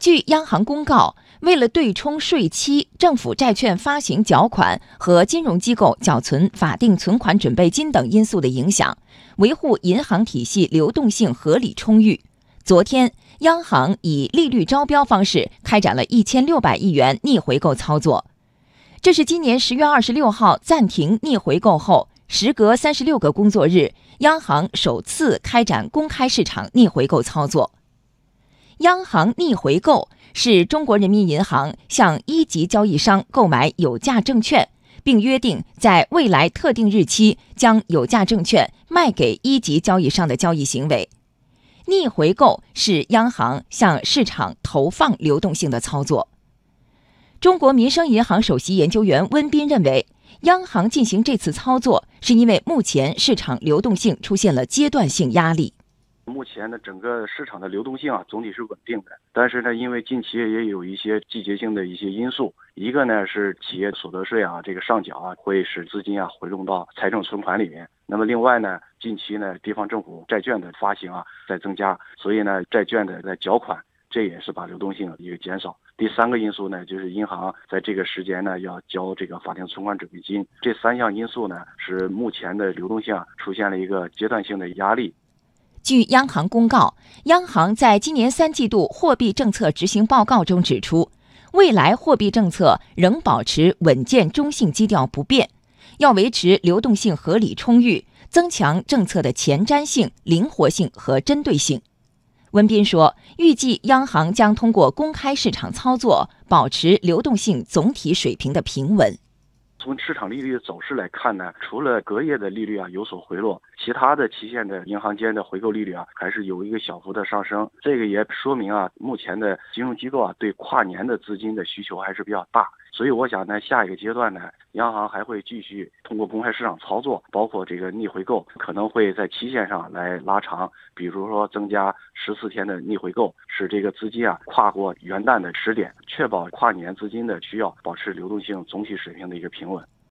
据央行公告，为了对冲税期、政府债券发行缴款和金融机构缴存法定存款准备金等因素的影响，维护银行体系流动性合理充裕，昨天，央行以利率招标方式开展了一千六百亿元逆回购操作。这是今年十月二十六号暂停逆回购后，时隔三十六个工作日，央行首次开展公开市场逆回购操作。央行逆回购是中国人民银行向一级交易商购买有价证券，并约定在未来特定日期将有价证券卖给一级交易商的交易行为。逆回购是央行向市场投放流动性的操作。中国民生银行首席研究员温彬认为，央行进行这次操作，是因为目前市场流动性出现了阶段性压力。目前呢，整个市场的流动性啊，总体是稳定的。但是呢，因为近期也有一些季节性的一些因素，一个呢是企业所得税啊，这个上缴啊，会使资金啊回笼到财政存款里面。那么另外呢，近期呢，地方政府债券的发行啊在增加，所以呢，债券的在缴款。这也是把流动性一个减少。第三个因素呢，就是银行在这个时间呢要交这个法定存款准备金。这三项因素呢，是目前的流动性啊出现了一个阶段性的压力。据央行公告，央行在今年三季度货币政策执行报告中指出，未来货币政策仍保持稳健中性基调不变，要维持流动性合理充裕，增强政策的前瞻性、灵活性和针对性。温彬说：“预计央行将通过公开市场操作，保持流动性总体水平的平稳。从市场利率的走势来看呢，除了隔夜的利率啊有所回落，其他的期限的银行间的回购利率啊还是有一个小幅的上升。这个也说明啊，目前的金融机构啊对跨年的资金的需求还是比较大。”所以我想呢，下一个阶段呢，央行还会继续通过公开市场操作，包括这个逆回购，可能会在期限上来拉长，比如说增加十四天的逆回购，使这个资金啊跨过元旦的时点，确保跨年资金的需要，保持流动性总体水平的一个平稳。